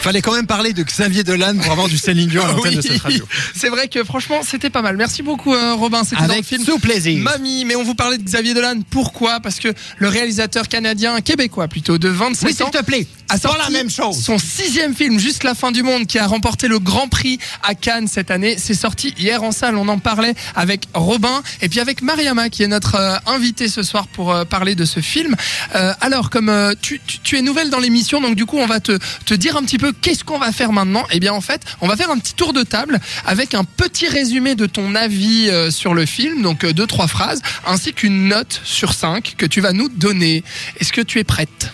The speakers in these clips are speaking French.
Fallait quand même parler de Xavier Dolan pour avoir du Céline Dion à l'antenne de cette radio. C'est vrai que franchement, c'était pas mal. Merci beaucoup, euh, Robin. C'était dans le film. tout plaisir. Mamie, mais on vous parlait de Xavier Dolan. Pourquoi? Parce que le réalisateur canadien, québécois plutôt, de 27 Oui, s'il ans, te plaît. a sorti la même chose. Son sixième film, Juste la fin du monde, qui a remporté le Grand Prix à Cannes cette année. C'est sorti hier en salle. On en parlait avec Robin et puis avec Mariama, qui est notre euh, invitée ce soir pour euh, parler de ce film. Euh, alors, comme tu, tu- tu es nouvelle dans l'émission, donc du coup, on va te, te dire un petit peu qu'est-ce qu'on va faire maintenant. Eh bien, en fait, on va faire un petit tour de table avec un petit résumé de ton avis euh, sur le film, donc euh, deux, trois phrases, ainsi qu'une note sur cinq que tu vas nous donner. Est-ce que tu es prête?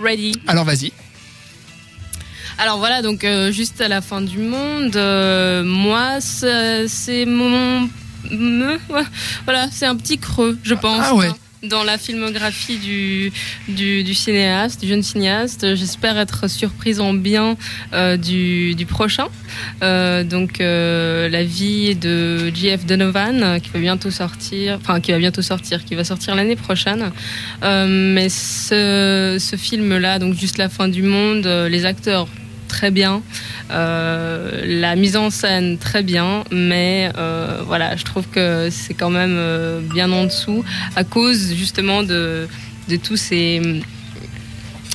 Ready. Alors, vas-y. Alors voilà, donc euh, juste à la fin du monde, euh, moi, c'est mon... me- voilà, c'est un petit creux, je pense. Ah ouais. hein, Dans la filmographie du, du, cinéaste, du jeune cinéaste, j'espère être surprise en bien euh, du, du prochain. Euh, donc euh, la vie de J.F. Donovan qui va bientôt sortir, enfin qui va bientôt sortir, qui va sortir l'année prochaine. Mais ce, ce film-là, donc juste la fin du monde, les acteurs très bien, la mise en scène très bien, mais euh, voilà, je trouve que c'est quand même euh, bien en dessous à cause justement de, de tous ces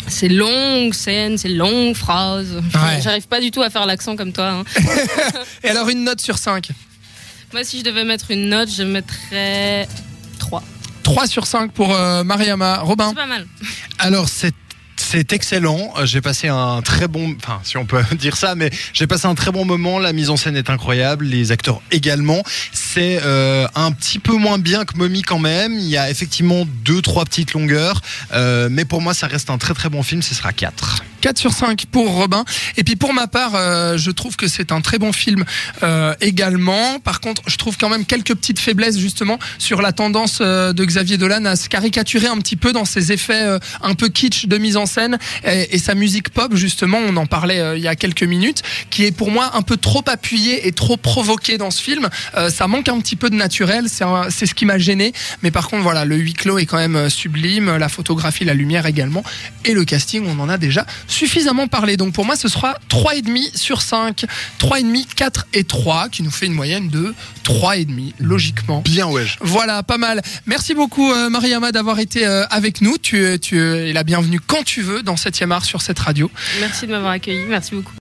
ces longues scènes, ces longues phrases. Ouais. J'arrive pas du tout à faire l'accent comme toi. hein. Et alors, une note sur 5 Moi, si je devais mettre une note, je mettrais 3. 3 sur 5 pour euh, Mariama. Robin C'est pas mal. Alors, c'est c'est excellent. Euh, J'ai passé un très bon, enfin, si on peut dire ça, mais j'ai passé un très bon moment. La mise en scène est incroyable, les acteurs également. C'est euh, un petit peu moins bien que Mommy quand même. Il y a effectivement deux, trois petites longueurs, euh, mais pour moi, ça reste un très très bon film. Ce sera 4 4 sur 5 pour Robin. Et puis pour ma part, euh, je trouve que c'est un très bon film euh, également. Par contre, je trouve quand même quelques petites faiblesses justement sur la tendance euh, de Xavier Dolan à se caricaturer un petit peu dans ses effets euh, un peu kitsch de mise en scène et, sa musique pop justement, on en parlait euh, il y a quelques minutes, qui est pour moi un peu trop appuyée et trop provoquée dans ce film. Euh, ça manque un petit peu de naturel, c'est ce qui m'a gêné. Mais par contre, voilà, le huis clos est quand même sublime, la photographie, la lumière également, et le casting, on en a déjà suffisamment parlé. Donc pour moi, ce sera 3,5 sur 5, 3,5, 4 et 3, qui nous fait une moyenne de 3,5, logiquement. Bien wesh. Voilà, pas mal. Merci beaucoup, euh, Mariama, d'avoir été euh, avec nous. Tu, es- tu es la bienvenue quand tu veux dans 7e art sur cette radio. Merci de m'avoir accueilli. Merci beaucoup.